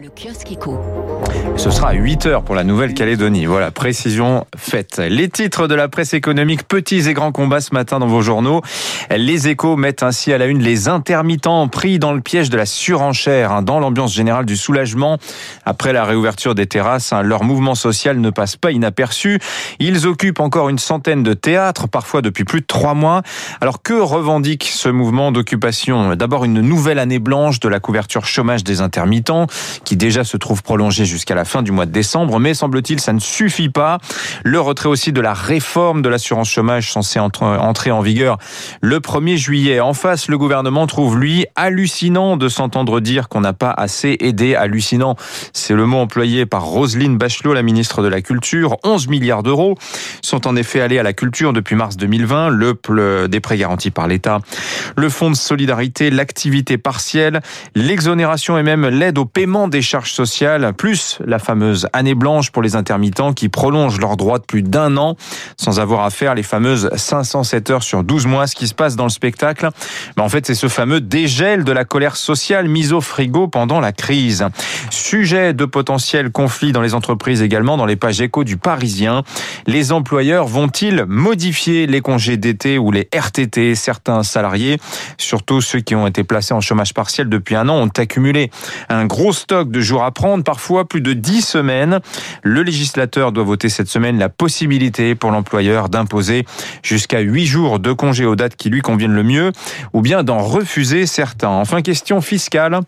Le kiosque éco. Ce sera à 8 heures pour la Nouvelle-Calédonie. Voilà, précision faite. Les titres de la presse économique, petits et grands combats ce matin dans vos journaux. Les échos mettent ainsi à la une les intermittents pris dans le piège de la surenchère, hein, dans l'ambiance générale du soulagement. Après la réouverture des terrasses, hein, leur mouvement social ne passe pas inaperçu. Ils occupent encore une centaine de théâtres, parfois depuis plus de trois mois. Alors que revendique ce mouvement d'occupation? D'abord une nouvelle année blanche de la couverture chômage des intermittents qui déjà se trouve prolongé jusqu'à la fin du mois de décembre, mais semble-t-il ça ne suffit pas. Le retrait aussi de la réforme de l'assurance chômage censée entrer en vigueur le 1er juillet. En face, le gouvernement trouve lui hallucinant de s'entendre dire qu'on n'a pas assez aidé. Hallucinant, c'est le mot employé par Roselyne Bachelot, la ministre de la Culture. 11 milliards d'euros sont en effet allés à la culture depuis mars 2020. Le des prêts garantis par l'État, le fonds de solidarité, l'activité partielle, l'exonération et même l'aide au paiement des charges sociales, plus la fameuse année blanche pour les intermittents qui prolongent leurs droits de plus d'un an sans avoir à faire les fameuses 507 heures sur 12 mois. Ce qui se passe dans le spectacle, ben en fait, c'est ce fameux dégel de la colère sociale mise au frigo pendant la crise. Sujet de potentiel conflit dans les entreprises également, dans les pages échos du Parisien. Les employeurs vont-ils modifier les congés d'été ou les RTT Certains salariés, surtout ceux qui ont été placés en chômage partiel depuis un an, ont accumulé un gros stock de jours à prendre, parfois plus de 10 semaines. Le législateur doit voter cette semaine la possibilité pour l'employeur d'imposer jusqu'à 8 jours de congé aux dates qui lui conviennent le mieux, ou bien d'en refuser certains. Enfin, question fiscale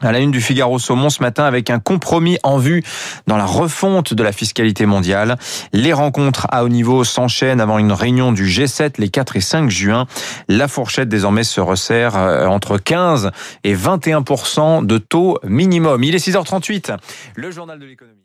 à la une du Figaro Saumon ce matin avec un compromis en vue dans la refonte de la fiscalité mondiale. Les rencontres à haut niveau s'enchaînent avant une réunion du G7 les 4 et 5 juin. La fourchette désormais se resserre euh, entre 15 et 21% de taux minimum. Il est 6h38. Le journal de l'économie.